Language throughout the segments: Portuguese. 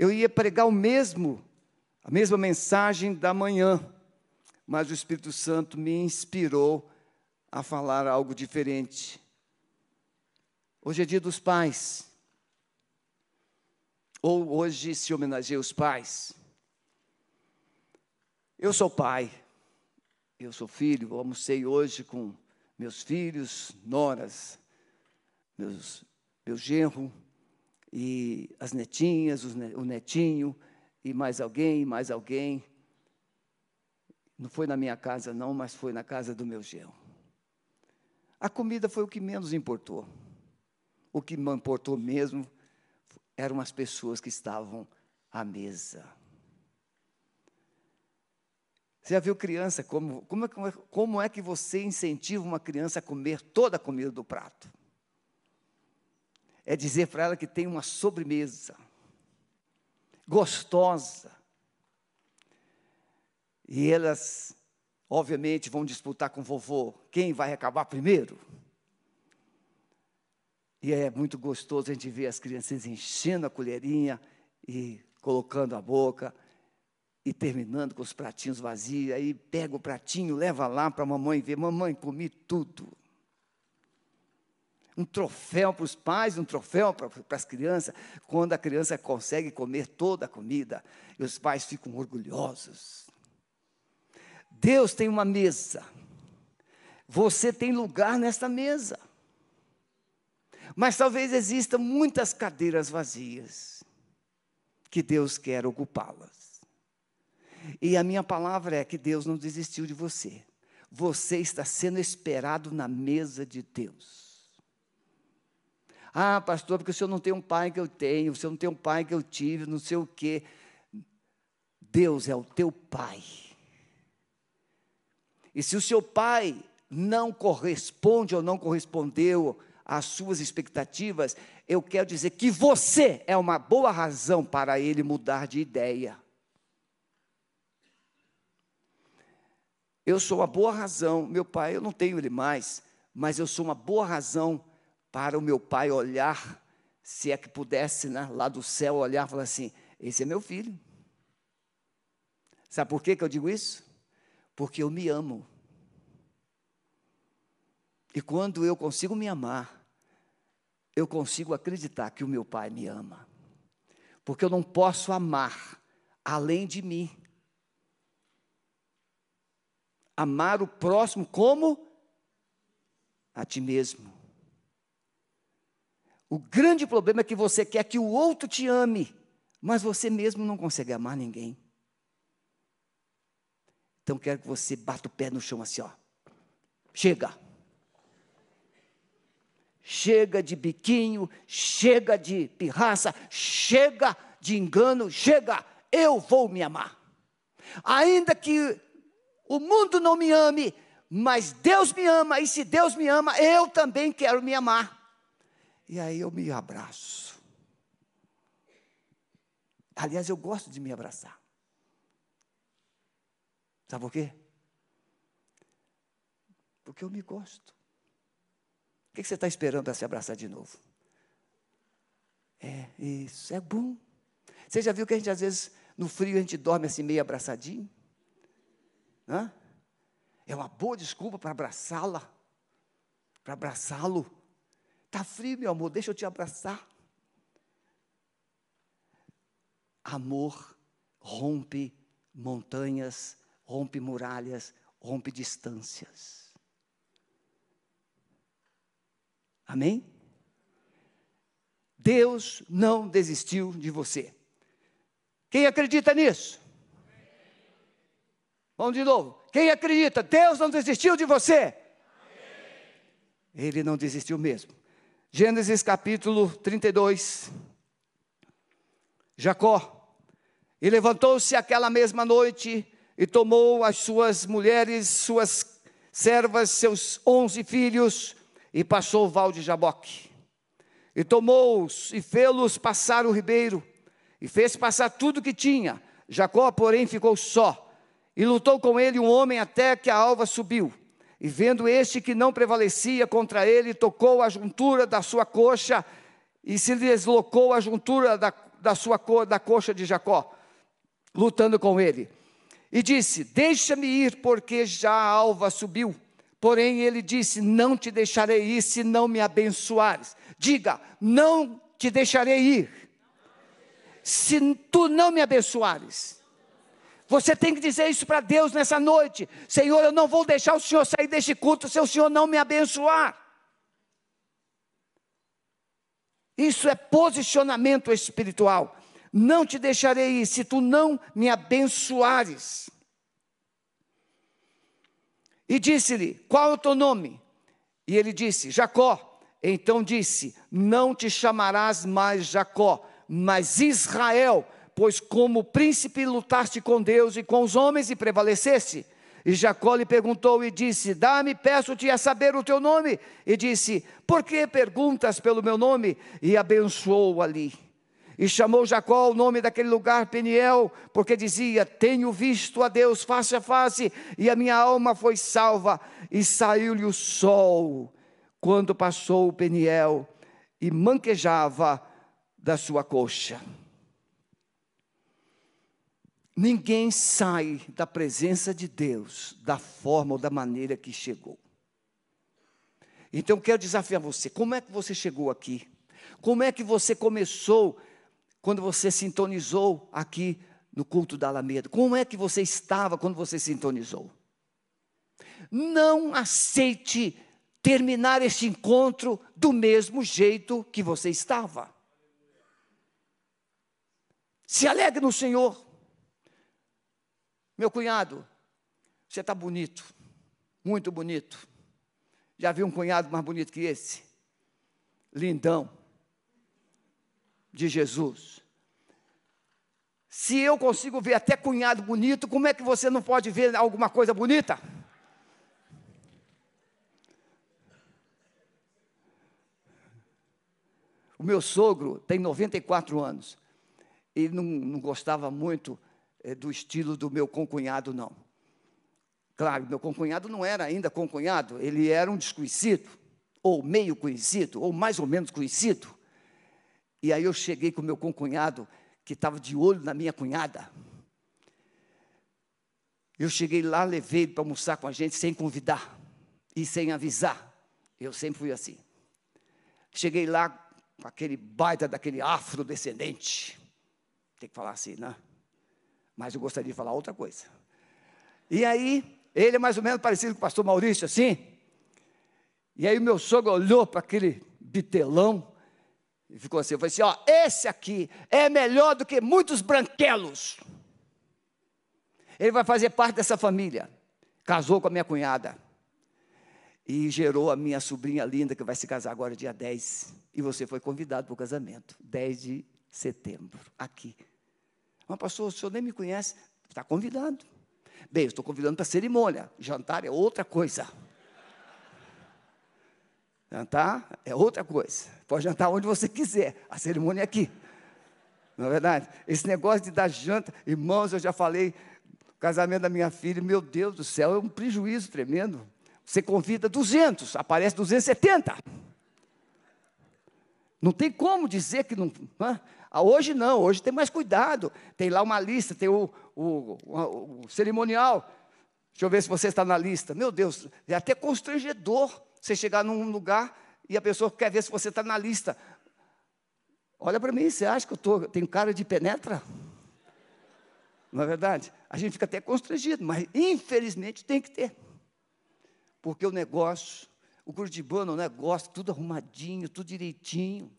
eu ia pregar o mesmo, a mesma mensagem da manhã, mas o Espírito Santo me inspirou a falar algo diferente. Hoje é dia dos pais. Ou hoje se homenageia os pais. Eu sou pai, eu sou filho, almocei hoje com meus filhos, noras, meus, meu genro e as netinhas, o netinho e mais alguém, mais alguém. Não foi na minha casa não, mas foi na casa do meu genro. A comida foi o que menos importou. O que me importou mesmo eram as pessoas que estavam à mesa. Você já viu criança? Como, como, é, como é que você incentiva uma criança a comer toda a comida do prato? É dizer para ela que tem uma sobremesa gostosa. E elas, obviamente, vão disputar com o vovô quem vai acabar primeiro. E é muito gostoso a gente ver as crianças enchendo a colherinha e colocando a boca e terminando com os pratinhos vazios, aí pega o pratinho, leva lá para a mamãe ver, mamãe, comi tudo. Um troféu para os pais, um troféu para, as crianças, quando a criança consegue comer toda a comida, e os pais ficam orgulhosos. Deus tem uma mesa, você tem lugar nesta mesa, mas talvez existam muitas cadeiras vazias, que Deus quer ocupá-las. E a minha palavra é que Deus não desistiu de você. Você está sendo esperado na mesa de Deus. Ah, pastor, porque o senhor não tem um pai que eu tenho, o senhor não tem um pai que eu tive, não sei o quê. Deus é o teu pai. E se o seu pai não corresponde ou não correspondeu às suas expectativas, eu quero dizer que você é uma boa razão para ele mudar de ideia. Eu sou uma boa razão, meu pai, eu não tenho ele mais, mas eu sou uma boa razão para o meu pai olhar, se é que pudesse, né, lá do céu, olhar e falar assim: esse é meu filho. Sabe por que, que eu digo isso? Porque eu me amo. E quando eu consigo me amar, eu consigo acreditar que o meu pai me ama. Porque eu não posso amar além de mim amar o próximo como a ti mesmo. O grande problema é que você quer que o outro te ame, mas você mesmo não consegue amar ninguém. Então quero que você bata o pé no chão assim, ó. Chega. Chega de biquinho, chega de pirraça, chega de engano, chega. Eu vou me amar. Ainda que o mundo não me ame, mas Deus me ama, e se Deus me ama, eu também quero me amar. E aí eu me abraço. Aliás, eu gosto de me abraçar. Sabe por quê? Porque eu me gosto. O que você está esperando para se abraçar de novo? É, isso, é bom. Você já viu que a gente, às vezes, no frio, a gente dorme assim meio abraçadinho? É uma boa desculpa para abraçá-la, para abraçá-lo. Está frio, meu amor, deixa eu te abraçar. Amor rompe montanhas, rompe muralhas, rompe distâncias. Amém? Deus não desistiu de você. Quem acredita nisso? Vamos de novo. Quem acredita? Deus não desistiu de você. Ele não desistiu mesmo. Gênesis capítulo 32. Jacó. E levantou-se aquela mesma noite e tomou as suas mulheres, suas servas, seus onze filhos e passou o val de Jaboque. E tomou-os e fê-los passar o ribeiro e fez passar tudo que tinha. Jacó, porém, ficou só e lutou com ele um homem até que a alva subiu. E vendo este que não prevalecia contra ele, tocou a juntura da sua coxa e se deslocou a juntura da, da sua da coxa de Jacó, lutando com ele. E disse: Deixa-me ir, porque já a alva subiu. Porém, ele disse: Não te deixarei ir se não me abençoares. Diga: Não te deixarei ir se tu não me abençoares. Você tem que dizer isso para Deus nessa noite: Senhor, eu não vou deixar o Senhor sair deste culto se o Senhor não me abençoar. Isso é posicionamento espiritual. Não te deixarei ir se tu não me abençoares. E disse-lhe: Qual é o teu nome? E ele disse: Jacó. Então disse: Não te chamarás mais Jacó, mas Israel, pois como príncipe lutaste com Deus e com os homens e prevaleceste. E Jacó lhe perguntou e disse: Dá-me, peço-te a saber o teu nome. E disse: Por que perguntas pelo meu nome? E abençoou ali. E chamou Jacó o nome daquele lugar Peniel, porque dizia: Tenho visto a Deus face a face, e a minha alma foi salva. E saiu-lhe o sol quando passou o Peniel, e manquejava da sua coxa. Ninguém sai da presença de Deus da forma ou da maneira que chegou. Então quero desafiar você: como é que você chegou aqui? Como é que você começou quando você sintonizou aqui no culto da Alameda? Como é que você estava quando você sintonizou? Não aceite terminar este encontro do mesmo jeito que você estava. Se alegre no Senhor. Meu cunhado, você está bonito, muito bonito. Já viu um cunhado mais bonito que esse? Lindão, de Jesus. Se eu consigo ver até cunhado bonito, como é que você não pode ver alguma coisa bonita? O meu sogro tem 94 anos ele não, não gostava muito do estilo do meu concunhado, não. Claro, meu concunhado não era ainda concunhado, ele era um desconhecido, ou meio conhecido, ou mais ou menos conhecido. E aí eu cheguei com meu concunhado, que estava de olho na minha cunhada. Eu cheguei lá, levei ele para almoçar com a gente sem convidar e sem avisar. Eu sempre fui assim. Cheguei lá com aquele baita daquele afrodescendente. Tem que falar assim, né? Mas eu gostaria de falar outra coisa. E aí, ele é mais ou menos parecido com o pastor Maurício, assim. E aí o meu sogro olhou para aquele bitelão e ficou assim, eu falei assim, ó, esse aqui é melhor do que muitos branquelos. Ele vai fazer parte dessa família. Casou com a minha cunhada. E gerou a minha sobrinha linda, que vai se casar agora dia 10. E você foi convidado para o casamento, 10 de setembro, aqui. Mas, pastor, o senhor nem me conhece. Está convidado. Bem, eu estou convidando para cerimônia. Jantar é outra coisa. Jantar é outra coisa. Pode jantar onde você quiser. A cerimônia é aqui. Não é verdade? Esse negócio de dar janta, irmãos, eu já falei, casamento da minha filha, meu Deus do céu, é um prejuízo tremendo. Você convida 200, aparece 270. Não tem como dizer que não. Ah, hoje não, hoje tem mais cuidado. Tem lá uma lista, tem o, o, o, o cerimonial. Deixa eu ver se você está na lista. Meu Deus, é até constrangedor você chegar num lugar e a pessoa quer ver se você está na lista. Olha para mim, você acha que eu tô, tenho cara de penetra? Não é verdade? A gente fica até constrangido, mas infelizmente tem que ter. Porque o negócio, o curitibano, o negócio, tudo arrumadinho, tudo direitinho.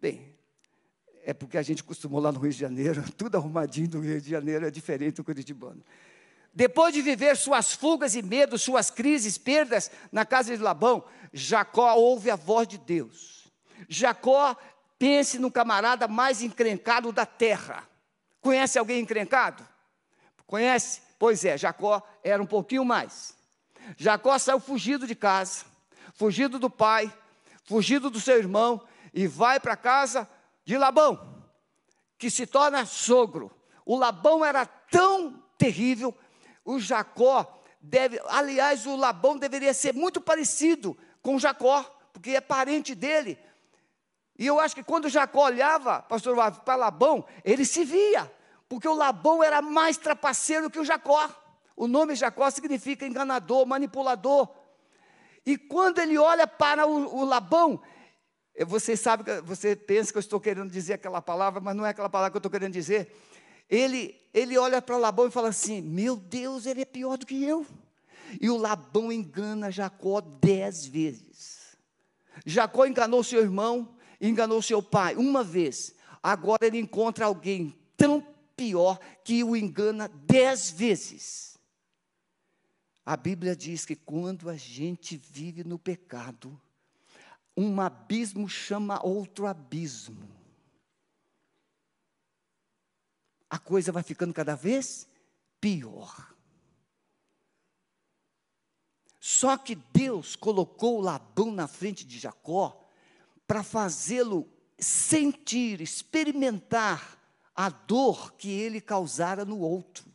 Bem, é porque a gente costumou lá no Rio de Janeiro, tudo arrumadinho do Rio de Janeiro é diferente do curitibano. Depois de viver suas fugas e medos, suas crises, perdas na casa de Labão, Jacó ouve a voz de Deus. Jacó pense no camarada mais encrencado da terra. Conhece alguém encrencado? Conhece? Pois é, Jacó era um pouquinho mais. Jacó saiu fugido de casa, fugido do pai, fugido do seu irmão, e vai para casa de Labão, que se torna sogro. O Labão era tão terrível, o Jacó deve, aliás, o Labão deveria ser muito parecido com Jacó, porque é parente dele. E eu acho que quando Jacó olhava, pastor para Labão, ele se via, porque o Labão era mais trapaceiro que o Jacó. O nome Jacó significa enganador, manipulador. E quando ele olha para o, o Labão, você sabe, você pensa que eu estou querendo dizer aquela palavra, mas não é aquela palavra que eu estou querendo dizer. Ele, ele olha para Labão e fala assim: Meu Deus, ele é pior do que eu. E o Labão engana Jacó dez vezes. Jacó enganou seu irmão, enganou seu pai uma vez. Agora ele encontra alguém tão pior que o engana dez vezes. A Bíblia diz que quando a gente vive no pecado, um abismo chama outro abismo. A coisa vai ficando cada vez pior. Só que Deus colocou Labão na frente de Jacó para fazê-lo sentir, experimentar a dor que ele causara no outro.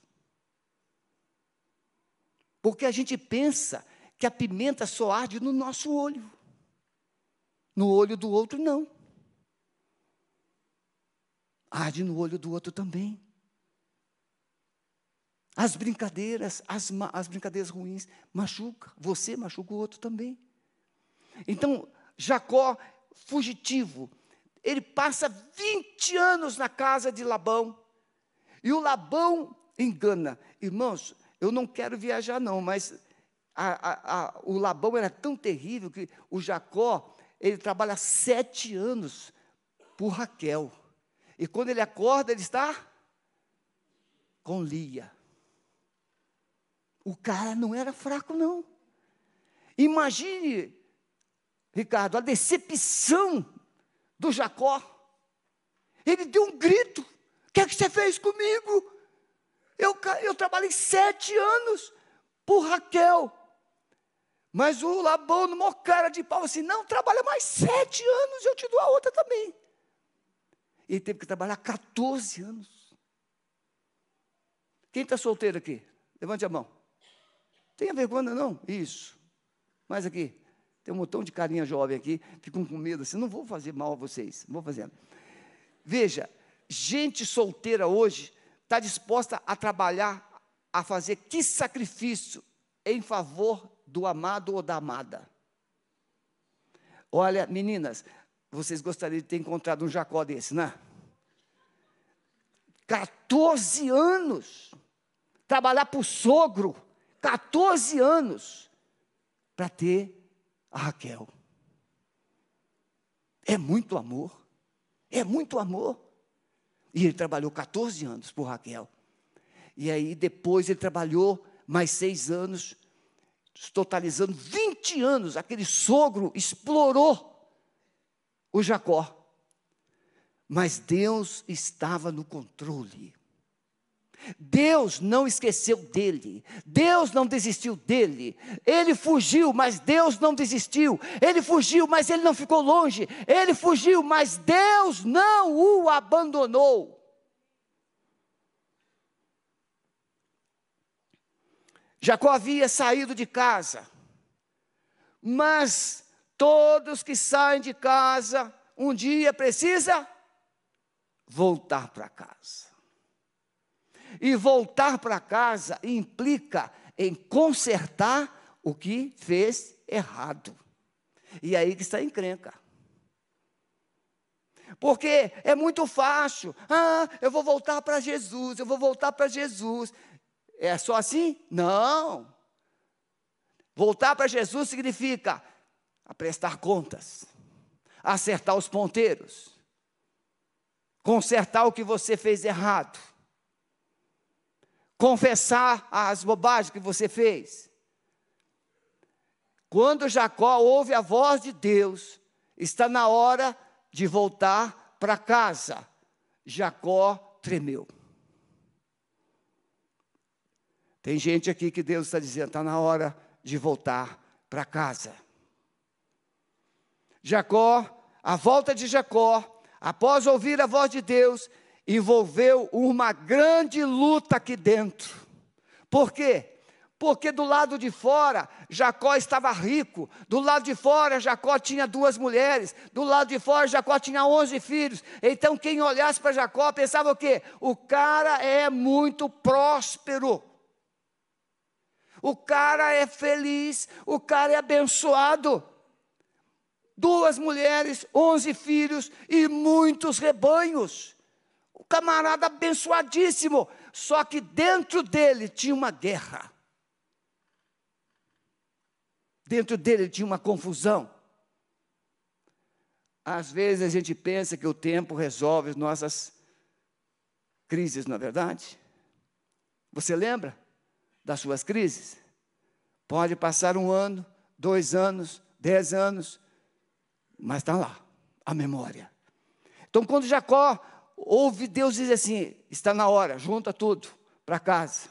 Porque a gente pensa que a pimenta só arde no nosso olho. No olho do outro, não. Arde no olho do outro também. As brincadeiras, as, as brincadeiras ruins machuca. Você machuca o outro também. Então, Jacó, fugitivo, ele passa 20 anos na casa de Labão. E o Labão engana. Irmãos, eu não quero viajar, não, mas a, a, a, o Labão era tão terrível que o Jacó ele trabalha sete anos por Raquel. E quando ele acorda, ele está com Lia. O cara não era fraco, não. Imagine, Ricardo, a decepção do Jacó. Ele deu um grito: O que é que você fez comigo? Eu, eu trabalhei sete anos por Raquel. Mas o Labão, numa cara de pau, assim, não, trabalha mais sete anos eu te dou a outra também. Ele teve que trabalhar 14 anos. Quem está solteiro aqui? Levante a mão. Tenha vergonha, não? Isso. Mais aqui. Tem um montão de carinha jovem aqui, ficam com medo assim, não vou fazer mal a vocês, não vou fazer. Veja, gente solteira hoje está disposta a trabalhar, a fazer que sacrifício em favor do amado ou da amada. Olha, meninas, vocês gostariam de ter encontrado um Jacó desse, né? 14 anos. Trabalhar para o sogro. 14 anos. Para ter a Raquel. É muito amor. É muito amor. E ele trabalhou 14 anos por Raquel. E aí depois ele trabalhou mais seis anos totalizando 20 anos, aquele sogro explorou o Jacó. Mas Deus estava no controle. Deus não esqueceu dele, Deus não desistiu dele. Ele fugiu, mas Deus não desistiu. Ele fugiu, mas ele não ficou longe. Ele fugiu, mas Deus não o abandonou. Jacó havia saído de casa, mas todos que saem de casa, um dia precisa voltar para casa. E voltar para casa implica em consertar o que fez errado. E aí que está a encrenca. Porque é muito fácil. Ah, eu vou voltar para Jesus, eu vou voltar para Jesus. É só assim? Não. Voltar para Jesus significa prestar contas, acertar os ponteiros, consertar o que você fez errado, confessar as bobagens que você fez. Quando Jacó ouve a voz de Deus, está na hora de voltar para casa. Jacó tremeu. Tem gente aqui que Deus está dizendo, está na hora de voltar para casa. Jacó, a volta de Jacó, após ouvir a voz de Deus, envolveu uma grande luta aqui dentro. Por quê? Porque do lado de fora, Jacó estava rico. Do lado de fora, Jacó tinha duas mulheres. Do lado de fora, Jacó tinha onze filhos. Então, quem olhasse para Jacó pensava o quê? O cara é muito próspero. O cara é feliz. O cara é abençoado. Duas mulheres, onze filhos e muitos rebanhos. Camarada abençoadíssimo. Só que dentro dele tinha uma guerra. Dentro dele tinha uma confusão. Às vezes a gente pensa que o tempo resolve as nossas crises, não é verdade? Você lembra das suas crises? Pode passar um ano, dois anos, dez anos, mas está lá, a memória. Então, quando Jacó ouve Deus dizer assim: está na hora, junta tudo para casa.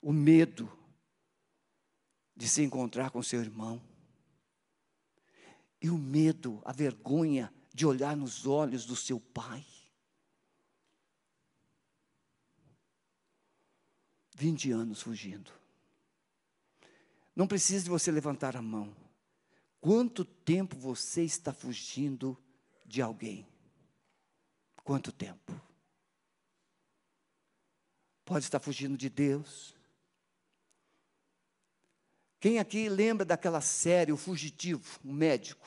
O medo de se encontrar com seu irmão. E o medo, a vergonha de olhar nos olhos do seu pai. Vinte anos fugindo. Não precisa de você levantar a mão. Quanto tempo você está fugindo de alguém? Quanto tempo? Pode estar fugindo de Deus, quem aqui lembra daquela série, O Fugitivo, o médico?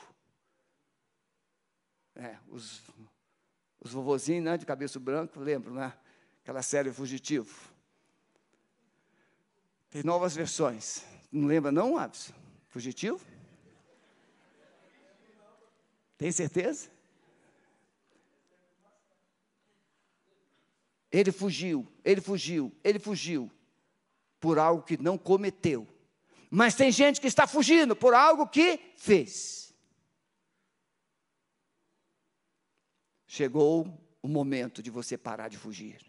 É, os, os vovozinhos né, de cabeça branco lembram, né? Aquela série O Fugitivo. Tem novas versões. Não lembra não, Abson? Fugitivo? Tem certeza? Ele fugiu, ele fugiu, ele fugiu por algo que não cometeu. Mas tem gente que está fugindo por algo que fez. Chegou o momento de você parar de fugir.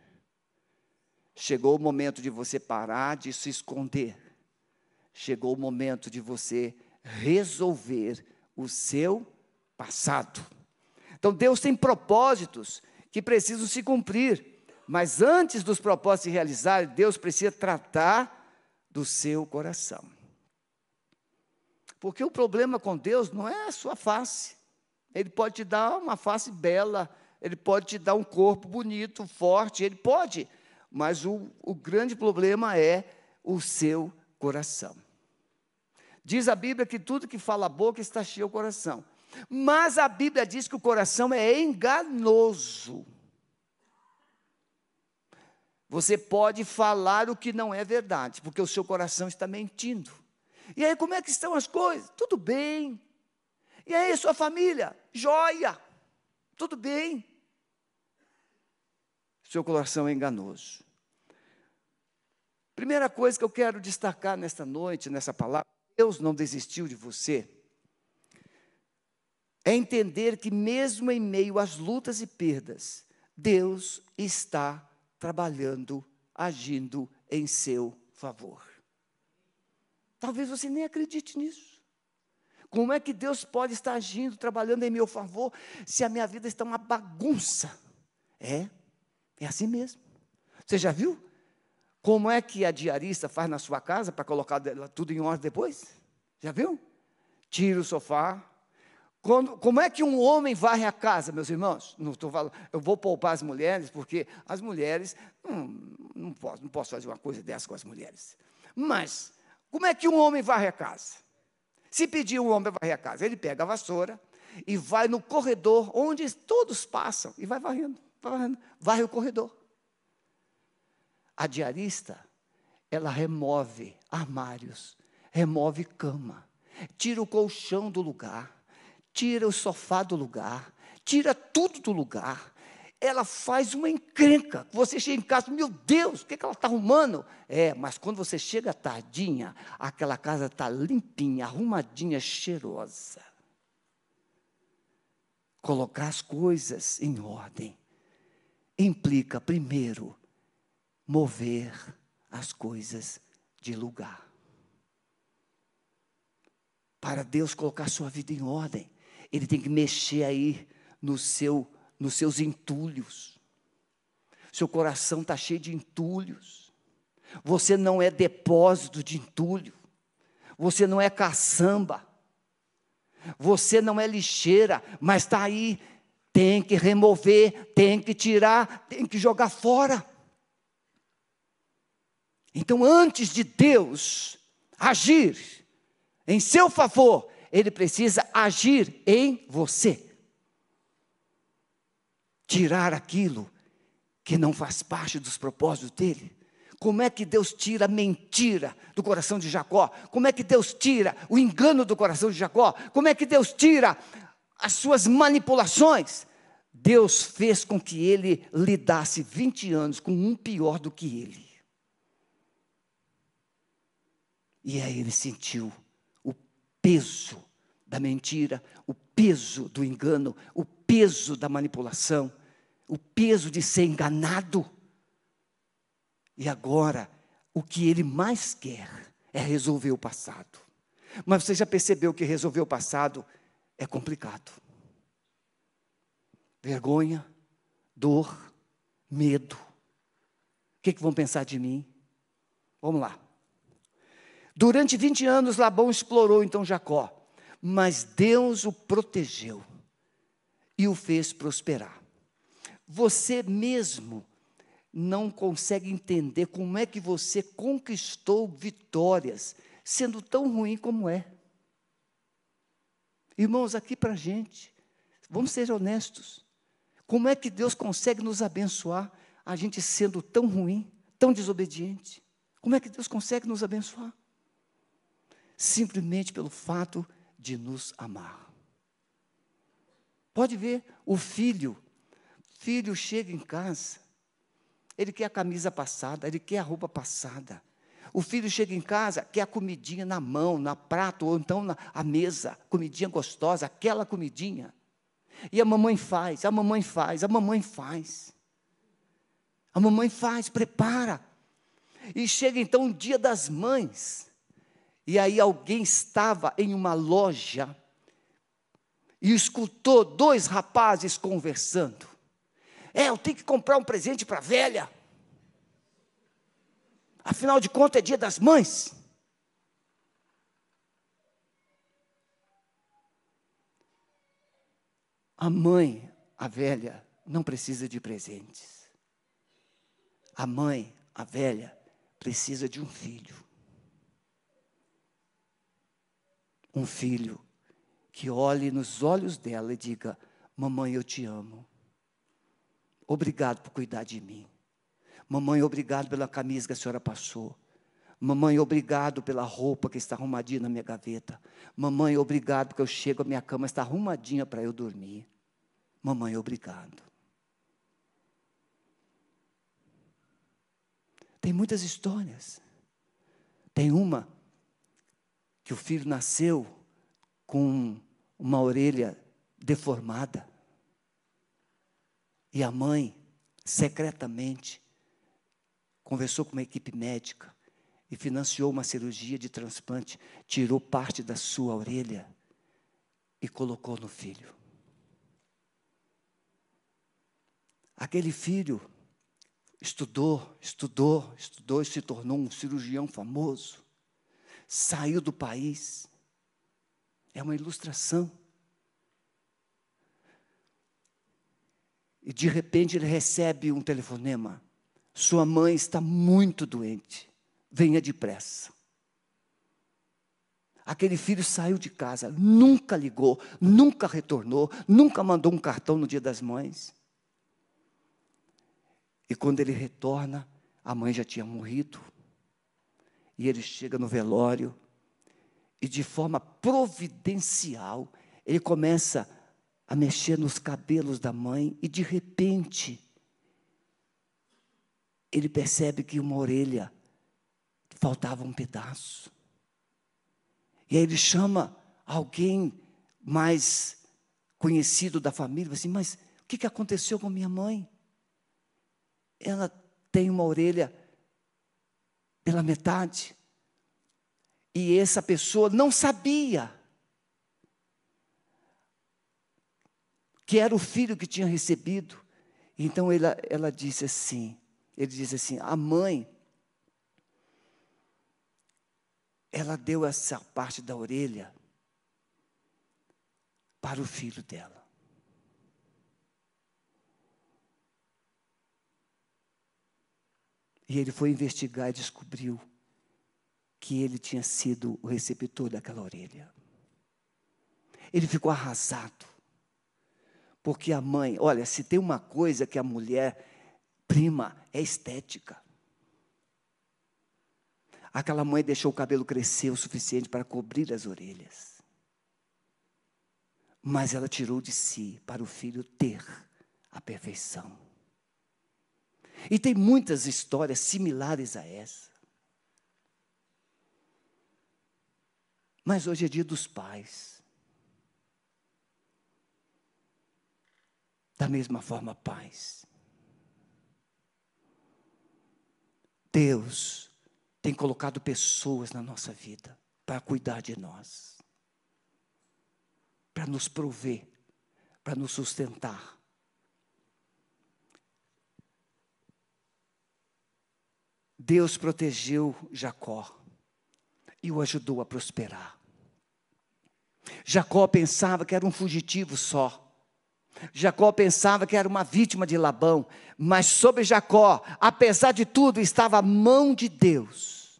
Chegou o momento de você parar de se esconder. Chegou o momento de você resolver o seu passado. Então Deus tem propósitos que precisam se cumprir, mas antes dos propósitos se realizarem, Deus precisa tratar do seu coração. Porque o problema com Deus não é a sua face. Ele pode te dar uma face bela, ele pode te dar um corpo bonito, forte, ele pode. Mas o, o grande problema é o seu coração. Diz a Bíblia que tudo que fala a boca está cheio o coração. Mas a Bíblia diz que o coração é enganoso. Você pode falar o que não é verdade, porque o seu coração está mentindo. E aí, como é que estão as coisas? Tudo bem. E aí, sua família? Joia. Tudo bem. Seu coração é enganoso. Primeira coisa que eu quero destacar nesta noite, nessa palavra, Deus não desistiu de você. É entender que, mesmo em meio às lutas e perdas, Deus está trabalhando, agindo em seu favor. Talvez você nem acredite nisso. Como é que Deus pode estar agindo, trabalhando em meu favor, se a minha vida está uma bagunça? É, é assim mesmo. Você já viu? Como é que a diarista faz na sua casa para colocar tudo em ordem depois? Já viu? Tira o sofá. Quando, como é que um homem varre a casa, meus irmãos? Não estou falando, eu vou poupar as mulheres, porque as mulheres, hum, não, posso, não posso fazer uma coisa dessa com as mulheres. Mas como é que um homem varre a casa? Se pedir um homem varrer a casa, ele pega a vassoura e vai no corredor onde todos passam e vai varrendo, vai varrendo, varre o corredor. A diarista, ela remove armários, remove cama, tira o colchão do lugar, tira o sofá do lugar, tira tudo do lugar, ela faz uma encrenca. Você chega em casa, meu Deus, o que, é que ela está arrumando? É, mas quando você chega tardinha, aquela casa está limpinha, arrumadinha, cheirosa. Colocar as coisas em ordem implica, primeiro, mover as coisas de lugar. Para Deus colocar sua vida em ordem, Ele tem que mexer aí no seu nos seus entulhos. Seu coração está cheio de entulhos. Você não é depósito de entulho. Você não é caçamba. Você não é lixeira, mas está aí. Tem que remover, tem que tirar, tem que jogar fora. Então, antes de Deus agir em seu favor, Ele precisa agir em você. Tirar aquilo que não faz parte dos propósitos dele. Como é que Deus tira a mentira do coração de Jacó? Como é que Deus tira o engano do coração de Jacó? Como é que Deus tira as suas manipulações? Deus fez com que ele lidasse 20 anos com um pior do que ele. E aí ele sentiu peso da mentira, o peso do engano, o peso da manipulação, o peso de ser enganado. E agora, o que ele mais quer é resolver o passado. Mas você já percebeu que resolver o passado é complicado. Vergonha, dor, medo. O que, que vão pensar de mim? Vamos lá. Durante 20 anos, Labão explorou então Jacó, mas Deus o protegeu e o fez prosperar. Você mesmo não consegue entender como é que você conquistou vitórias, sendo tão ruim como é. Irmãos, aqui para a gente, vamos ser honestos. Como é que Deus consegue nos abençoar, a gente sendo tão ruim, tão desobediente? Como é que Deus consegue nos abençoar? Simplesmente pelo fato de nos amar. Pode ver, o filho, filho chega em casa, ele quer a camisa passada, ele quer a roupa passada. O filho chega em casa, quer a comidinha na mão, na prato, ou então na a mesa, comidinha gostosa, aquela comidinha. E a mamãe faz, a mamãe faz, a mamãe faz. A mamãe faz, prepara. E chega então o dia das mães. E aí alguém estava em uma loja e escutou dois rapazes conversando. É, eu tenho que comprar um presente para a velha. Afinal de contas, é dia das mães. A mãe, a velha, não precisa de presentes. A mãe, a velha, precisa de um filho. Um filho que olhe nos olhos dela e diga: Mamãe, eu te amo. Obrigado por cuidar de mim. Mamãe, obrigado pela camisa que a senhora passou. Mamãe, obrigado pela roupa que está arrumadinha na minha gaveta. Mamãe, obrigado porque eu chego, a minha cama está arrumadinha para eu dormir. Mamãe, obrigado. Tem muitas histórias. Tem uma que o filho nasceu com uma orelha deformada. E a mãe, secretamente, conversou com uma equipe médica e financiou uma cirurgia de transplante, tirou parte da sua orelha e colocou no filho. Aquele filho estudou, estudou, estudou e se tornou um cirurgião famoso. Saiu do país. É uma ilustração. E de repente ele recebe um telefonema. Sua mãe está muito doente. Venha depressa. Aquele filho saiu de casa, nunca ligou, nunca retornou, nunca mandou um cartão no dia das mães. E quando ele retorna, a mãe já tinha morrido. E ele chega no velório e de forma providencial, ele começa a mexer nos cabelos da mãe e de repente ele percebe que uma orelha faltava um pedaço. E aí ele chama alguém mais conhecido da família, assim, mas o que, aconteceu com minha mãe? Ela tem uma orelha pela metade. E essa pessoa não sabia que era o filho que tinha recebido. Então ela, ela disse assim: ele disse assim, a mãe, ela deu essa parte da orelha para o filho dela. E ele foi investigar e descobriu que ele tinha sido o receptor daquela orelha. Ele ficou arrasado. Porque a mãe, olha, se tem uma coisa que a mulher prima, é estética. Aquela mãe deixou o cabelo crescer o suficiente para cobrir as orelhas. Mas ela tirou de si para o filho ter a perfeição. E tem muitas histórias similares a essa. Mas hoje é dia dos pais. Da mesma forma, pais. Deus tem colocado pessoas na nossa vida para cuidar de nós, para nos prover, para nos sustentar. Deus protegeu Jacó e o ajudou a prosperar. Jacó pensava que era um fugitivo só. Jacó pensava que era uma vítima de Labão, mas sobre Jacó, apesar de tudo, estava a mão de Deus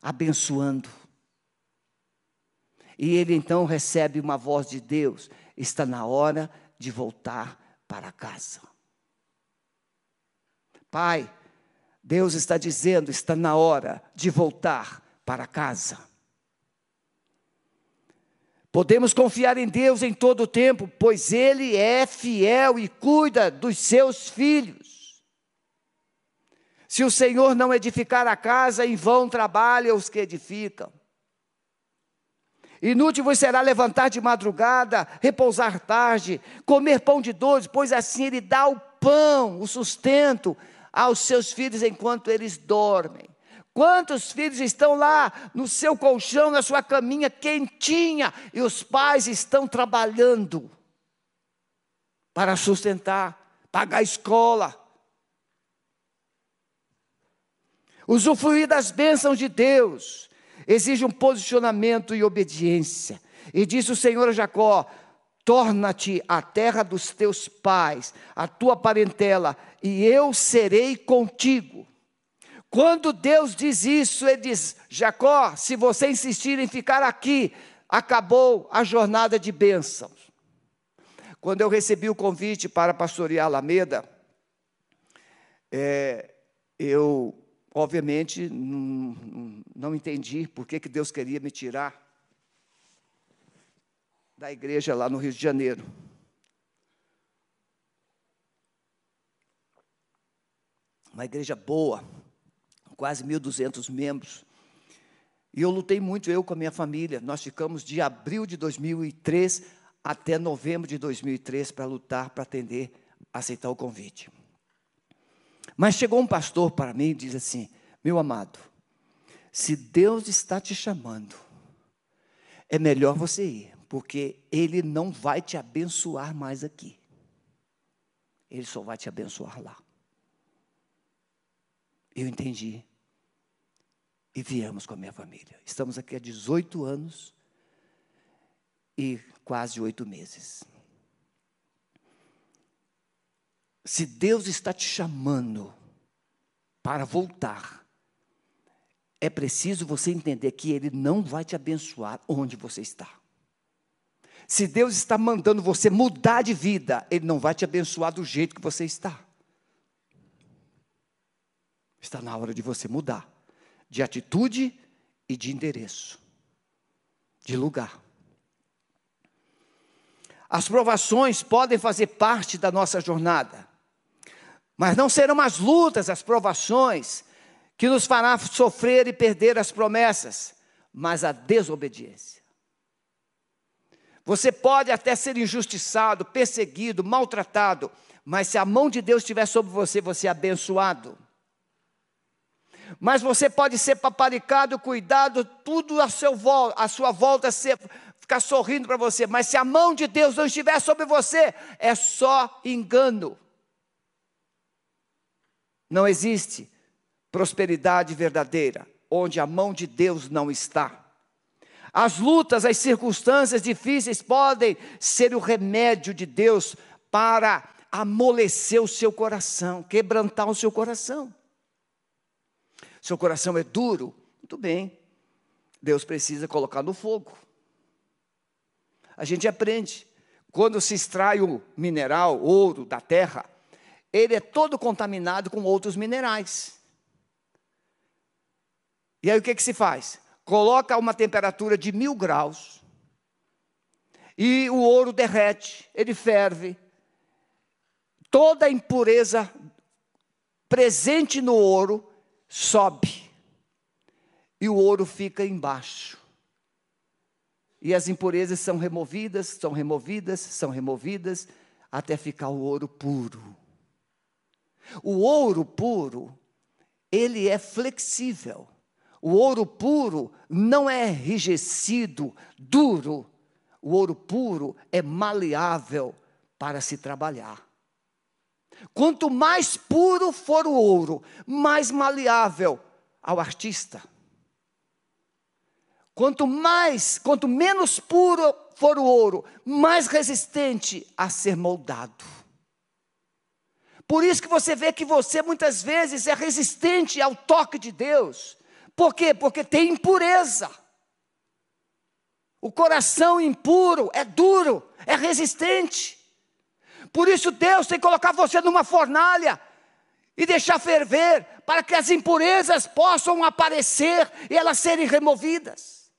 abençoando. E ele então recebe uma voz de Deus: está na hora de voltar para casa. Pai, Deus está dizendo: está na hora de voltar para casa. Podemos confiar em Deus em todo o tempo, pois Ele é fiel e cuida dos seus filhos. Se o Senhor não edificar a casa, em vão trabalham os que edificam. Inútil vos será levantar de madrugada, repousar tarde, comer pão de doze, pois assim Ele dá o pão, o sustento aos seus filhos enquanto eles dormem. Quantos filhos estão lá no seu colchão, na sua caminha quentinha, e os pais estão trabalhando para sustentar, pagar a escola, usufruir das bênçãos de Deus, exige um posicionamento e obediência. E disse o Senhor a Jacó: Torna-te a terra dos teus pais, a tua parentela, e eu serei contigo. Quando Deus diz isso, Ele diz: Jacó, se você insistir em ficar aqui, acabou a jornada de bênçãos. Quando eu recebi o convite para pastorear Alameda, é, eu, obviamente, não, não entendi por que, que Deus queria me tirar da igreja lá no Rio de Janeiro. Uma igreja boa, quase 1.200 membros. E eu lutei muito, eu com a minha família. Nós ficamos de abril de 2003 até novembro de 2003 para lutar, para atender, aceitar o convite. Mas chegou um pastor para mim e diz assim: Meu amado, se Deus está te chamando, é melhor você ir porque Ele não vai te abençoar mais aqui. Ele só vai te abençoar lá. Eu entendi. E viemos com a minha família. Estamos aqui há 18 anos e quase oito meses. Se Deus está te chamando para voltar, é preciso você entender que Ele não vai te abençoar onde você está. Se Deus está mandando você mudar de vida, Ele não vai te abençoar do jeito que você está. Está na hora de você mudar de atitude e de endereço, de lugar. As provações podem fazer parte da nossa jornada, mas não serão as lutas, as provações, que nos fará sofrer e perder as promessas, mas a desobediência. Você pode até ser injustiçado, perseguido, maltratado, mas se a mão de Deus estiver sobre você, você é abençoado. Mas você pode ser paparicado, cuidado, tudo a, seu a sua volta ser, ficar sorrindo para você, mas se a mão de Deus não estiver sobre você, é só engano. Não existe prosperidade verdadeira onde a mão de Deus não está. As lutas, as circunstâncias difíceis podem ser o remédio de Deus para amolecer o seu coração, quebrantar o seu coração. Seu coração é duro, muito bem. Deus precisa colocar no fogo. A gente aprende. Quando se extrai o mineral, ouro da terra, ele é todo contaminado com outros minerais. E aí o que, que se faz? Coloca uma temperatura de mil graus, e o ouro derrete, ele ferve, toda a impureza presente no ouro sobe, e o ouro fica embaixo. E as impurezas são removidas, são removidas, são removidas, até ficar o ouro puro. O ouro puro, ele é flexível. O ouro puro não é enrijecido, duro. O ouro puro é maleável para se trabalhar. Quanto mais puro for o ouro, mais maleável ao artista. Quanto mais, quanto menos puro for o ouro, mais resistente a ser moldado. Por isso que você vê que você muitas vezes é resistente ao toque de Deus. Por quê? Porque tem impureza. O coração impuro é duro, é resistente. Por isso Deus tem que colocar você numa fornalha e deixar ferver, para que as impurezas possam aparecer e elas serem removidas.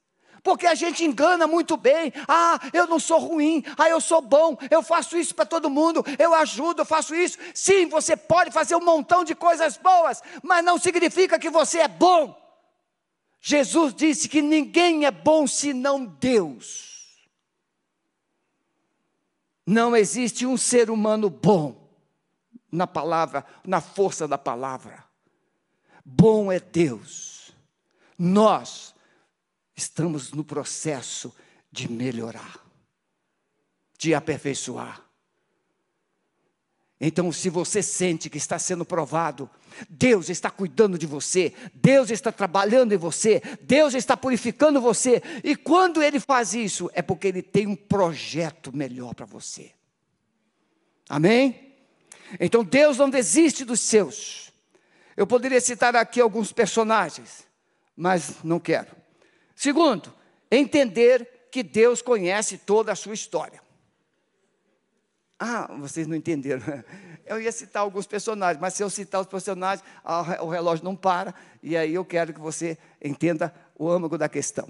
Porque a gente engana muito bem. Ah, eu não sou ruim. Ah, eu sou bom. Eu faço isso para todo mundo. Eu ajudo, eu faço isso. Sim, você pode fazer um montão de coisas boas, mas não significa que você é bom. Jesus disse que ninguém é bom senão Deus. Não existe um ser humano bom na palavra, na força da palavra. Bom é Deus. Nós estamos no processo de melhorar, de aperfeiçoar. Então, se você sente que está sendo provado, Deus está cuidando de você, Deus está trabalhando em você, Deus está purificando você, e quando Ele faz isso, é porque Ele tem um projeto melhor para você. Amém? Então, Deus não desiste dos seus. Eu poderia citar aqui alguns personagens, mas não quero. Segundo, entender que Deus conhece toda a sua história. Ah, vocês não entenderam. Eu ia citar alguns personagens, mas se eu citar os personagens, o relógio não para, e aí eu quero que você entenda o âmago da questão.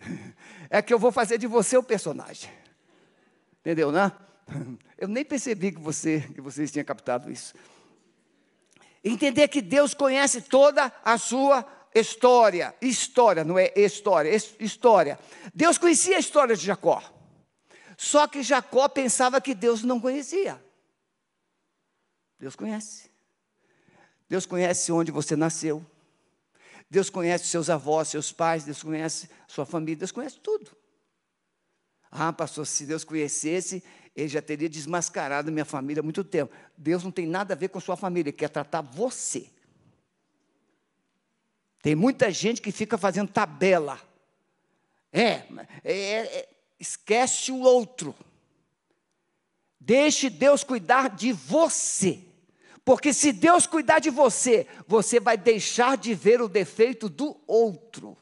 É que eu vou fazer de você o personagem. Entendeu, né? Eu nem percebi que você que vocês tinham captado isso. Entender que Deus conhece toda a sua história. História, não é história, história. Deus conhecia a história de Jacó. Só que Jacó pensava que Deus não conhecia. Deus conhece. Deus conhece onde você nasceu. Deus conhece seus avós, seus pais, Deus conhece sua família, Deus conhece tudo. Ah, pastor, se Deus conhecesse, ele já teria desmascarado minha família há muito tempo. Deus não tem nada a ver com sua família, ele quer tratar você. Tem muita gente que fica fazendo tabela. É, é, é esquece o outro. Deixe Deus cuidar de você. Porque se Deus cuidar de você, você vai deixar de ver o defeito do outro.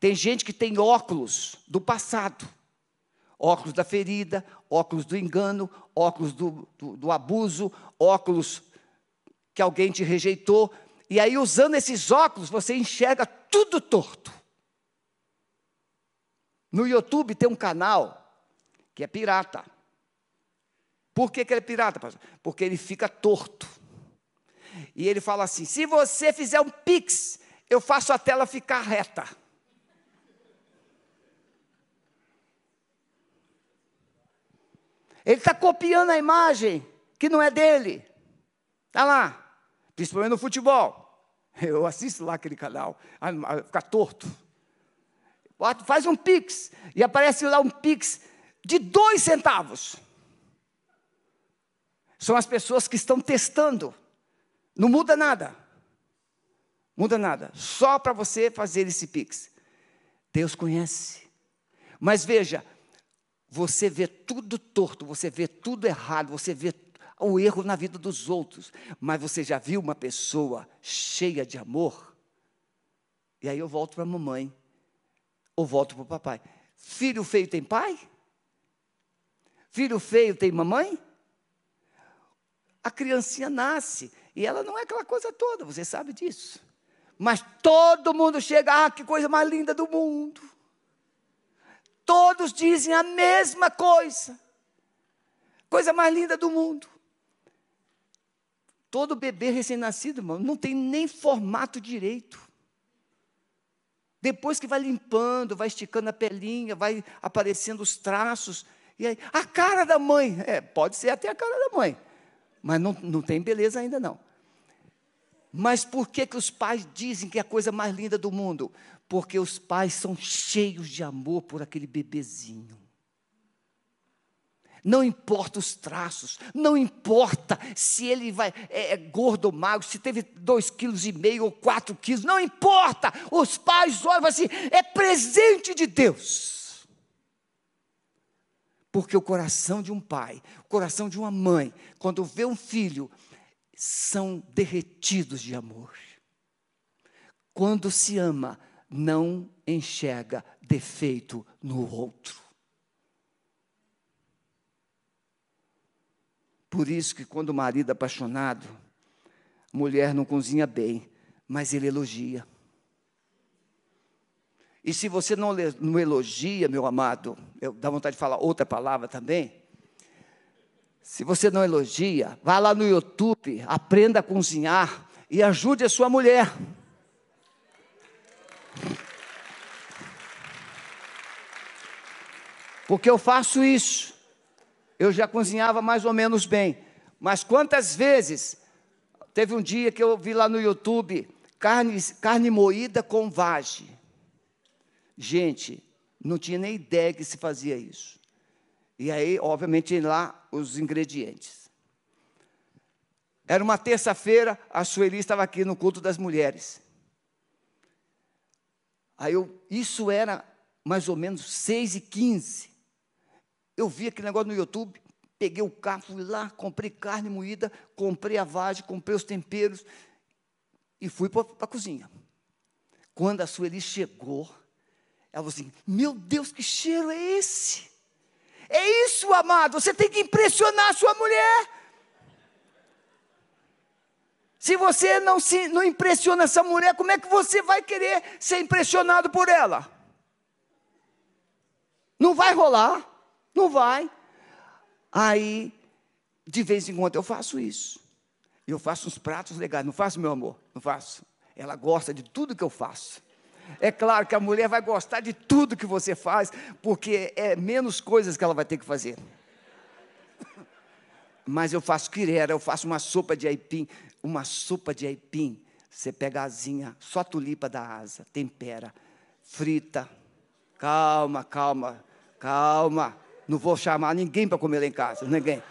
Tem gente que tem óculos do passado, óculos da ferida, óculos do engano, óculos do, do, do abuso, óculos que alguém te rejeitou, e aí usando esses óculos você enxerga tudo torto. No YouTube tem um canal que é pirata. Por que, que ele é pirata, pastor? Porque ele fica torto. E ele fala assim: se você fizer um pix, eu faço a tela ficar reta. Ele está copiando a imagem que não é dele. Está lá. Principalmente no futebol. Eu assisto lá aquele canal. Fica torto. Faz um pix. E aparece lá um pix de dois centavos. São as pessoas que estão testando. Não muda nada. Muda nada. Só para você fazer esse pix. Deus conhece. Mas veja, você vê tudo torto, você vê tudo errado, você vê o erro na vida dos outros, mas você já viu uma pessoa cheia de amor? E aí eu volto para a mamãe, ou volto para o papai. Filho feio tem pai? Filho feio tem mamãe? A criancinha nasce e ela não é aquela coisa toda, você sabe disso. Mas todo mundo chega, ah, que coisa mais linda do mundo. Todos dizem a mesma coisa. Coisa mais linda do mundo. Todo bebê recém-nascido, irmão, não tem nem formato direito. Depois que vai limpando, vai esticando a pelinha, vai aparecendo os traços. E aí, a cara da mãe. É, pode ser até a cara da mãe. Mas não, não tem beleza ainda não. Mas por que, que os pais dizem que é a coisa mais linda do mundo? Porque os pais são cheios de amor por aquele bebezinho. Não importa os traços, não importa se ele vai é, é gordo ou magro, se teve dois quilos e meio ou quatro quilos, não importa. Os pais olham assim, é presente de Deus. Porque o coração de um pai, o coração de uma mãe, quando vê um filho, são derretidos de amor. Quando se ama, não enxerga defeito no outro. Por isso que quando o marido é apaixonado, a mulher não cozinha bem, mas ele elogia. E se você não, não elogia, meu amado, eu dá vontade de falar outra palavra também. Se você não elogia, vá lá no YouTube, aprenda a cozinhar e ajude a sua mulher. Porque eu faço isso. Eu já cozinhava mais ou menos bem. Mas quantas vezes teve um dia que eu vi lá no YouTube carne, carne moída com vagem. Gente, não tinha nem ideia que se fazia isso. E aí, obviamente, lá os ingredientes. Era uma terça-feira, a Sueli estava aqui no culto das mulheres. Aí eu, isso era mais ou menos 6 e 15. Eu vi aquele negócio no YouTube, peguei o carro, fui lá, comprei carne moída, comprei a vagem, comprei os temperos e fui para a cozinha. Quando a Sueli chegou, ela falou assim: Meu Deus, que cheiro é esse? É isso, amado. Você tem que impressionar a sua mulher. Se você não, se, não impressiona essa mulher, como é que você vai querer ser impressionado por ela? Não vai rolar, não vai. Aí, de vez em quando eu faço isso. Eu faço uns pratos legais, não faço, meu amor? Não faço. Ela gosta de tudo que eu faço. É claro que a mulher vai gostar de tudo que você faz, porque é menos coisas que ela vai ter que fazer. Mas eu faço quirera, eu faço uma sopa de aipim, uma sopa de aipim. Você pega a asinha, só a tulipa da asa, tempera, frita. Calma, calma, calma. Não vou chamar ninguém para comer lá em casa, ninguém.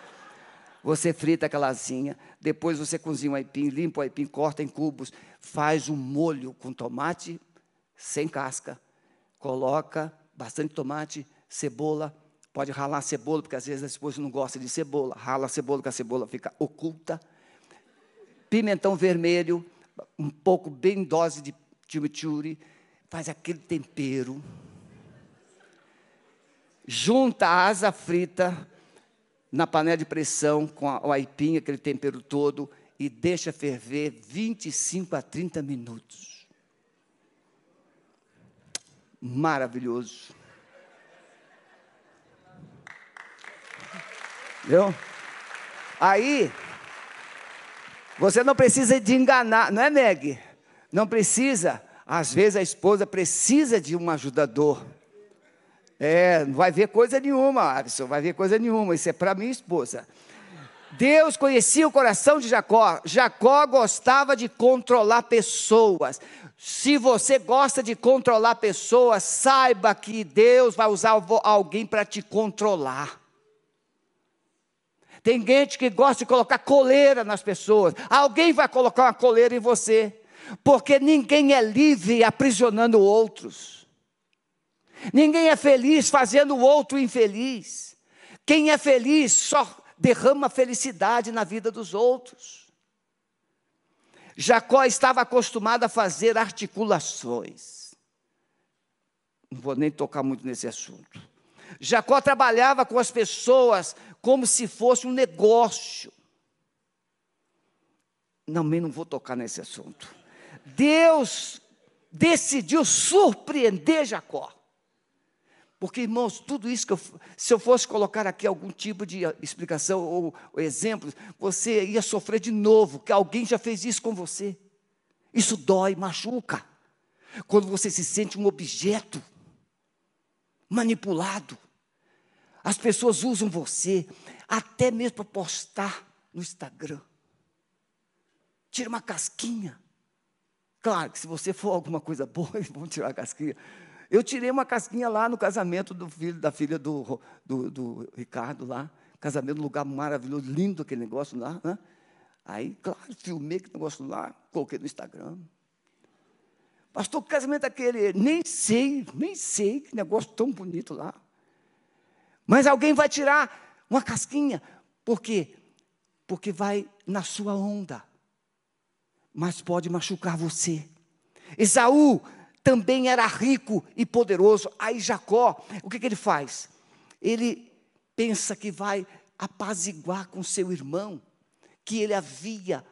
Você frita aquela asinha, depois você cozinha o aipim, limpa o aipim, corta em cubos, faz um molho com tomate, sem casca, coloca bastante tomate, cebola, pode ralar cebola, porque às vezes a esposa não gosta de cebola, rala a cebola, que a cebola fica oculta. Pimentão vermelho, um pouco bem dose de chimichurri, faz aquele tempero. Junta a asa frita na panela de pressão com a, o aipim, aquele tempero todo, e deixa ferver 25 a 30 minutos maravilhoso. Viu? Aí, você não precisa de enganar, não é, Meg? Não precisa. Às vezes a esposa precisa de um ajudador. É, não vai ver coisa nenhuma, Alisson, vai ver coisa nenhuma. Isso é para minha esposa. Deus conhecia o coração de Jacó. Jacó gostava de controlar pessoas. Se você gosta de controlar pessoas, saiba que Deus vai usar alguém para te controlar. Tem gente que gosta de colocar coleira nas pessoas. Alguém vai colocar uma coleira em você. Porque ninguém é livre aprisionando outros. Ninguém é feliz fazendo o outro infeliz. Quem é feliz só derrama felicidade na vida dos outros. Jacó estava acostumado a fazer articulações. Não vou nem tocar muito nesse assunto. Jacó trabalhava com as pessoas como se fosse um negócio. Também não vou tocar nesse assunto. Deus decidiu surpreender Jacó. Porque, irmãos, tudo isso que eu, se eu fosse colocar aqui algum tipo de explicação ou, ou exemplo, você ia sofrer de novo, que alguém já fez isso com você. Isso dói, machuca. Quando você se sente um objeto manipulado. As pessoas usam você até mesmo para postar no Instagram. Tira uma casquinha. Claro que se você for alguma coisa boa, eles vão tirar a casquinha. Eu tirei uma casquinha lá no casamento do filho, da filha do, do, do Ricardo lá. Casamento, um lugar maravilhoso, lindo aquele negócio lá. Né? Aí, claro, filmei aquele negócio lá, coloquei no Instagram. Pastor, que casamento é aquele? Nem sei, nem sei, que negócio tão bonito lá. Mas alguém vai tirar uma casquinha. Por quê? Porque vai na sua onda. Mas pode machucar você. Esaú também era rico e poderoso. Aí Jacó, o que, que ele faz? Ele pensa que vai apaziguar com seu irmão, que ele havia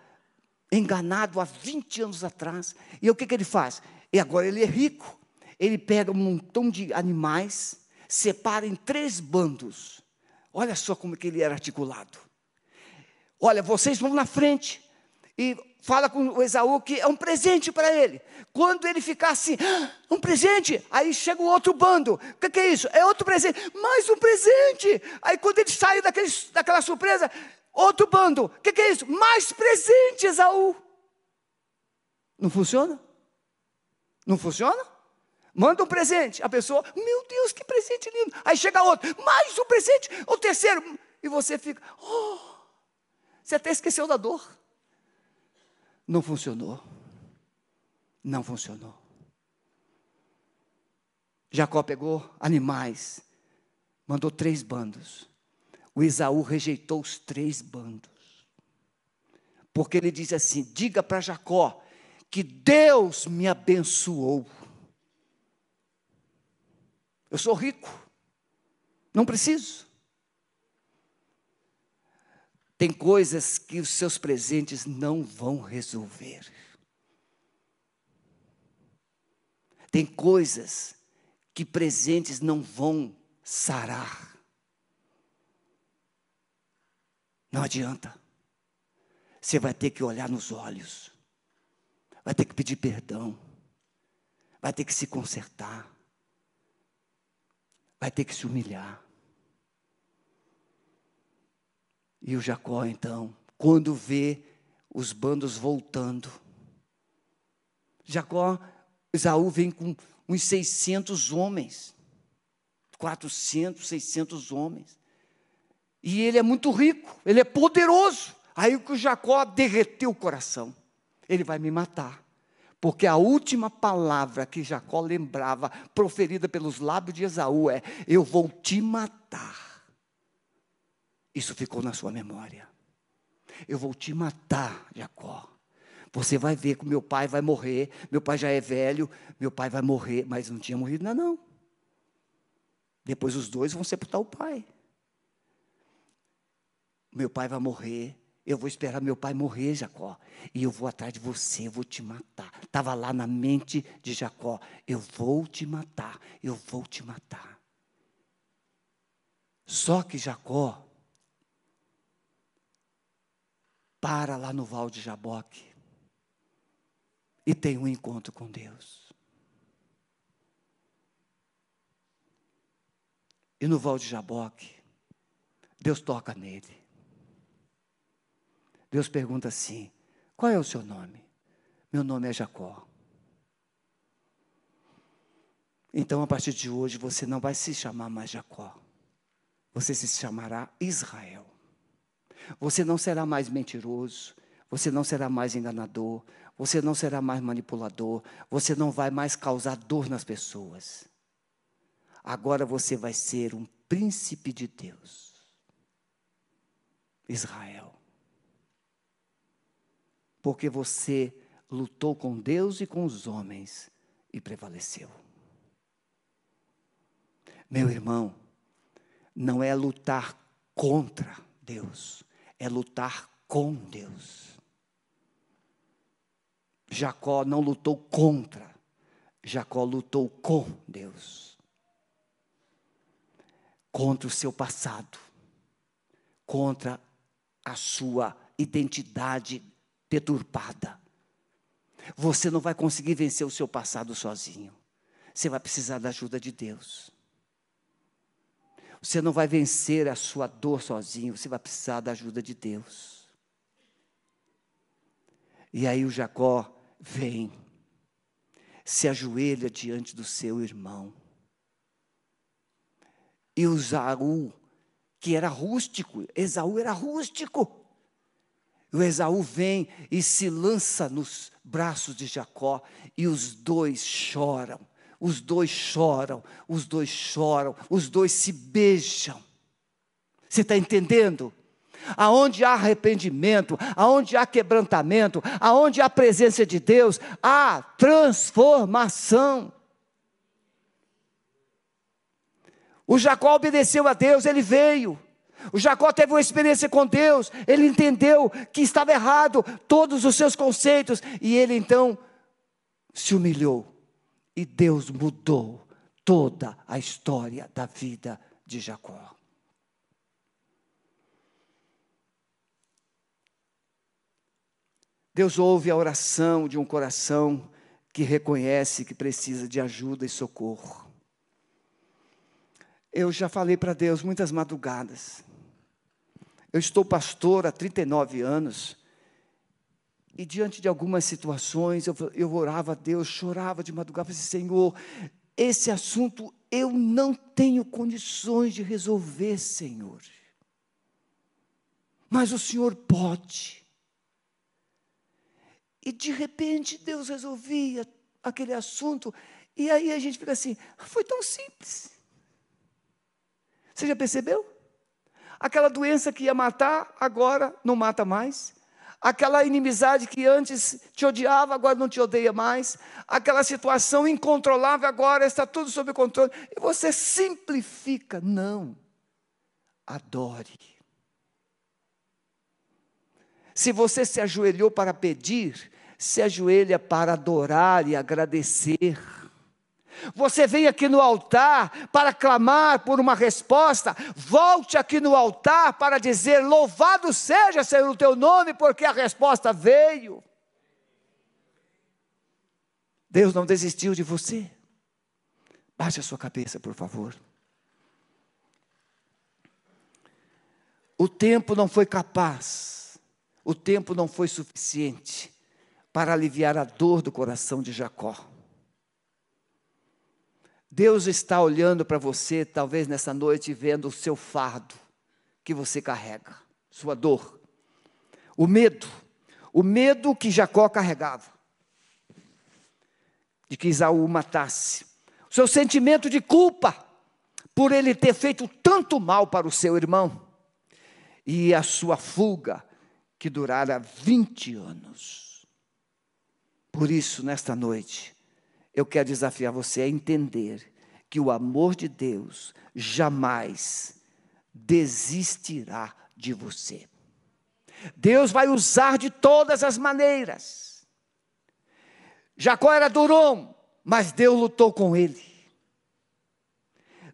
enganado há 20 anos atrás. E o que, que ele faz? E agora ele é rico. Ele pega um montão de animais, separa em três bandos. Olha só como que ele era articulado. Olha, vocês vão na frente e fala com o Esaú que é um presente para ele. Quando ele ficar assim, ah, um presente, aí chega o outro bando. O que, que, é isso? É outro presente, mais um presente. Aí quando ele sai daquele, daquela surpresa, outro bando. O que, que é isso? Mais presente, Esaú. Não funciona? Não funciona? Manda um presente. A pessoa, meu Deus, que presente lindo. Aí chega outro, mais um presente, o terceiro. E você fica, oh, você até esqueceu da dor. Não funcionou. Não funcionou. Jacó pegou animais, mandou três bandos. O Isaú rejeitou os três bandos. Porque ele disse assim: diga para Jacó que Deus me abençoou. Eu sou rico, não preciso. Tem coisas que os seus presentes não vão resolver. Tem coisas que presentes não vão sarar. Não adianta. Você vai ter que olhar nos olhos vai ter que pedir perdão, vai ter que se consertar, vai ter que se humilhar. E o Jacó, então, quando vê os bandos voltando, Jacó, Esaú vem com uns 600 homens, 400, 600 homens. E ele é muito rico, ele é poderoso. Aí que o Jacó derreteu o coração ele vai me matar. Porque a última palavra que Jacó lembrava, proferida pelos lábios de Esaú, é: Eu vou te matar. Isso ficou na sua memória. Eu vou te matar, Jacó. Você vai ver que meu pai vai morrer. Meu pai já é velho, meu pai vai morrer, mas não tinha morrido ainda não. Depois os dois vão sepultar o pai. Meu pai vai morrer, eu vou esperar meu pai morrer, Jacó. E eu vou atrás de você, eu vou te matar. Estava lá na mente de Jacó. Eu vou te matar, eu vou te matar. Só que Jacó para lá no Val de Jaboque e tem um encontro com Deus. E no Val de Jaboque, Deus toca nele. Deus pergunta assim: qual é o seu nome? Meu nome é Jacó. Então, a partir de hoje, você não vai se chamar mais Jacó. Você se chamará Israel. Você não será mais mentiroso. Você não será mais enganador. Você não será mais manipulador. Você não vai mais causar dor nas pessoas. agora você vai ser um príncipe de Deus. Israel. Porque você lutou com Deus e com os homens e prevaleceu. Meu irmão, não é lutar contra Deus, é lutar com Deus. Jacó não lutou contra, Jacó lutou com Deus. Contra o seu passado, contra a sua identidade deturpada. Você não vai conseguir vencer o seu passado sozinho. Você vai precisar da ajuda de Deus. Você não vai vencer a sua dor sozinho, você vai precisar da ajuda de Deus. E aí o Jacó vem, se ajoelha diante do seu irmão. E o Esaú, que era rústico, Esaú era rústico. O Esaú vem e se lança nos braços de Jacó, e os dois choram, os dois choram, os dois choram, os dois se beijam. Você está entendendo? Aonde há arrependimento, aonde há quebrantamento, aonde há presença de Deus, há transformação. O Jacó obedeceu a Deus, ele veio. O Jacó teve uma experiência com Deus, ele entendeu que estava errado todos os seus conceitos, e ele então se humilhou, e Deus mudou toda a história da vida de Jacó. Deus ouve a oração de um coração que reconhece que precisa de ajuda e socorro. Eu já falei para Deus muitas madrugadas. Eu estou pastor há 39 anos. E diante de algumas situações, eu, eu orava a Deus, chorava de madrugada, falei, Senhor, esse assunto eu não tenho condições de resolver, Senhor. Mas o Senhor pode. E de repente Deus resolvia aquele assunto, e aí a gente fica assim, foi tão simples. Você já percebeu? Aquela doença que ia matar, agora não mata mais. Aquela inimizade que antes te odiava, agora não te odeia mais. Aquela situação incontrolável, agora está tudo sob controle. E você simplifica. Não. Adore. Se você se ajoelhou para pedir, se ajoelha para adorar e agradecer. Você vem aqui no altar para clamar por uma resposta, volte aqui no altar para dizer: Louvado seja, Senhor, o teu nome, porque a resposta veio. Deus não desistiu de você. Baixe a sua cabeça, por favor. O tempo não foi capaz, o tempo não foi suficiente para aliviar a dor do coração de Jacó. Deus está olhando para você, talvez nessa noite, vendo o seu fardo que você carrega, sua dor, o medo, o medo que Jacó carregava, de que Isaú o matasse, o seu sentimento de culpa por ele ter feito tanto mal para o seu irmão, e a sua fuga, que durara 20 anos. Por isso, nesta noite, eu quero desafiar você a entender que o amor de Deus jamais desistirá de você. Deus vai usar de todas as maneiras. Jacó era durão, mas Deus lutou com ele.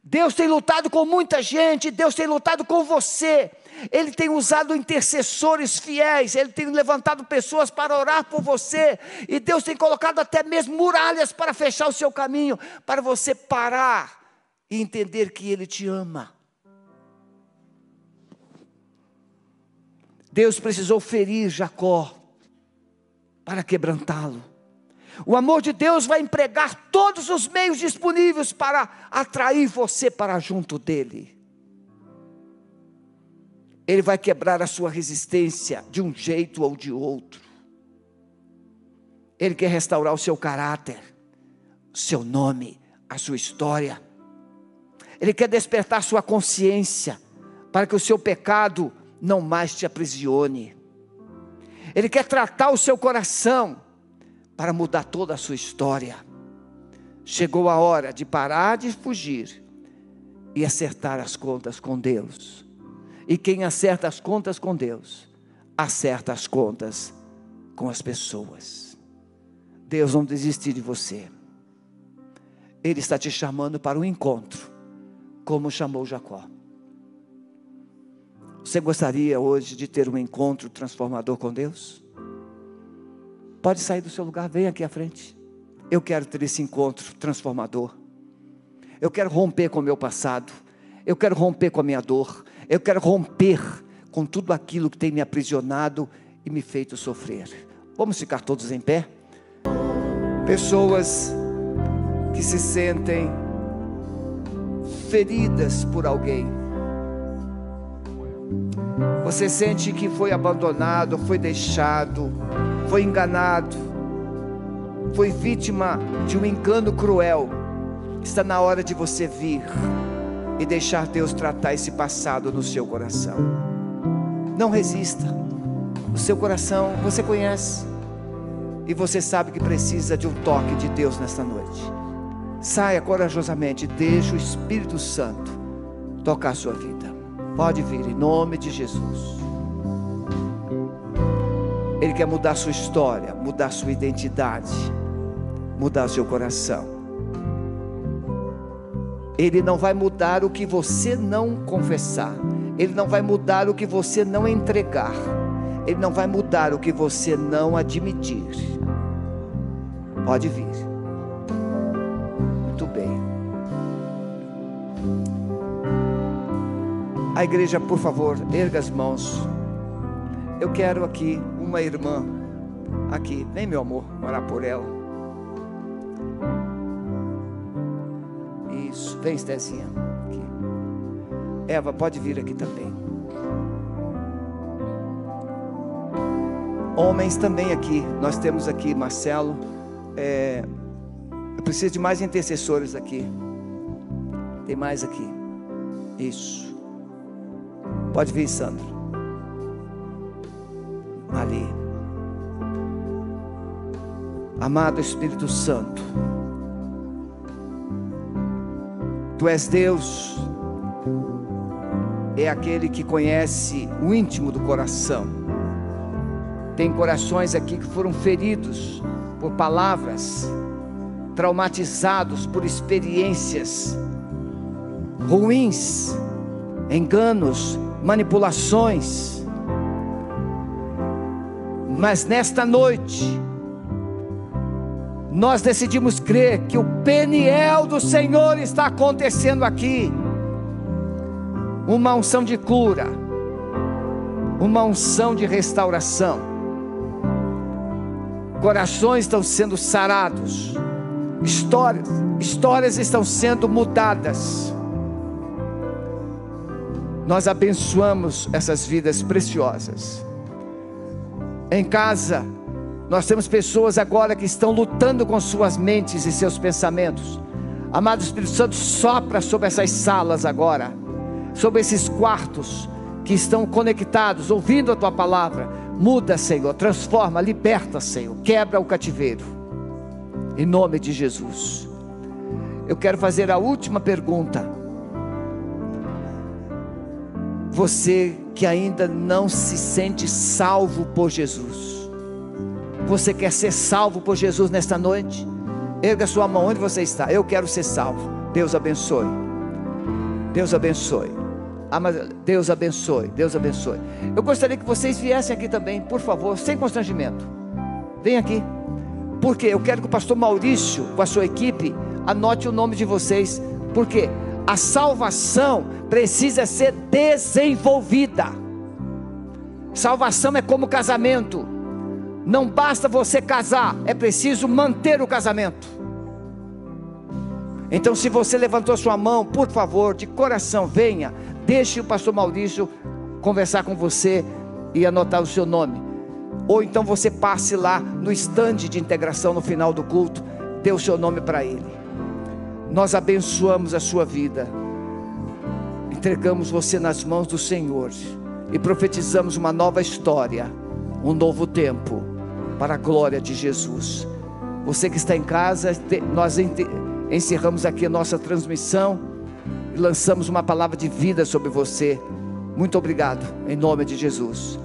Deus tem lutado com muita gente, Deus tem lutado com você. Ele tem usado intercessores fiéis, Ele tem levantado pessoas para orar por você, e Deus tem colocado até mesmo muralhas para fechar o seu caminho, para você parar e entender que Ele te ama. Deus precisou ferir Jacó para quebrantá-lo. O amor de Deus vai empregar todos os meios disponíveis para atrair você para junto dele. Ele vai quebrar a sua resistência de um jeito ou de outro. Ele quer restaurar o seu caráter, o seu nome, a sua história. Ele quer despertar sua consciência, para que o seu pecado não mais te aprisione. Ele quer tratar o seu coração, para mudar toda a sua história. Chegou a hora de parar de fugir e acertar as contas com Deus. E quem acerta as contas com Deus, acerta as contas com as pessoas. Deus não desistiu de você. Ele está te chamando para um encontro, como chamou Jacó. Você gostaria hoje de ter um encontro transformador com Deus? Pode sair do seu lugar, vem aqui à frente. Eu quero ter esse encontro transformador. Eu quero romper com o meu passado. Eu quero romper com a minha dor. Eu quero romper com tudo aquilo que tem me aprisionado e me feito sofrer. Vamos ficar todos em pé? Pessoas que se sentem feridas por alguém. Você sente que foi abandonado, foi deixado, foi enganado, foi vítima de um engano cruel. Está na hora de você vir e deixar Deus tratar esse passado no seu coração. Não resista. O seu coração você conhece. E você sabe que precisa de um toque de Deus nesta noite. Saia corajosamente, deixe o Espírito Santo tocar a sua vida. Pode vir em nome de Jesus. Ele quer mudar sua história, mudar sua identidade, mudar seu coração. Ele não vai mudar o que você não confessar. Ele não vai mudar o que você não entregar. Ele não vai mudar o que você não admitir. Pode vir. Muito bem. A igreja, por favor, erga as mãos. Eu quero aqui uma irmã. Aqui, vem meu amor, orar por ela. Vem Estezinha. Aqui. Eva, pode vir aqui também. Homens também aqui. Nós temos aqui Marcelo. É, eu preciso de mais intercessores aqui. Tem mais aqui. Isso. Pode vir, Sandro. Ali. Amado Espírito Santo. Tu és Deus, é aquele que conhece o íntimo do coração. Tem corações aqui que foram feridos por palavras, traumatizados por experiências ruins, enganos, manipulações. Mas nesta noite, nós decidimos crer que o Peniel do Senhor está acontecendo aqui. Uma unção de cura, uma unção de restauração. Corações estão sendo sarados, histórias, histórias estão sendo mudadas. Nós abençoamos essas vidas preciosas. Em casa, nós temos pessoas agora que estão lutando com suas mentes e seus pensamentos. Amado Espírito Santo, sopra sobre essas salas agora, sobre esses quartos que estão conectados, ouvindo a tua palavra. Muda, Senhor, transforma, liberta, Senhor, quebra o cativeiro. Em nome de Jesus. Eu quero fazer a última pergunta. Você que ainda não se sente salvo por Jesus você quer ser salvo por Jesus nesta noite? Erga sua mão onde você está. Eu quero ser salvo. Deus abençoe. Deus abençoe. Ah, Deus abençoe. Deus abençoe. Eu gostaria que vocês viessem aqui também, por favor, sem constrangimento. Vem aqui. Porque eu quero que o pastor Maurício, com a sua equipe, anote o nome de vocês. Porque a salvação precisa ser desenvolvida. Salvação é como casamento. Não basta você casar, é preciso manter o casamento. Então, se você levantou sua mão, por favor, de coração, venha, deixe o pastor Maurício conversar com você e anotar o seu nome. Ou então você passe lá no estande de integração no final do culto, dê o seu nome para ele. Nós abençoamos a sua vida. entregamos você nas mãos do Senhor e profetizamos uma nova história, um novo tempo, para a glória de Jesus. Você que está em casa, nós encerramos aqui a nossa transmissão e lançamos uma palavra de vida sobre você. Muito obrigado, em nome de Jesus.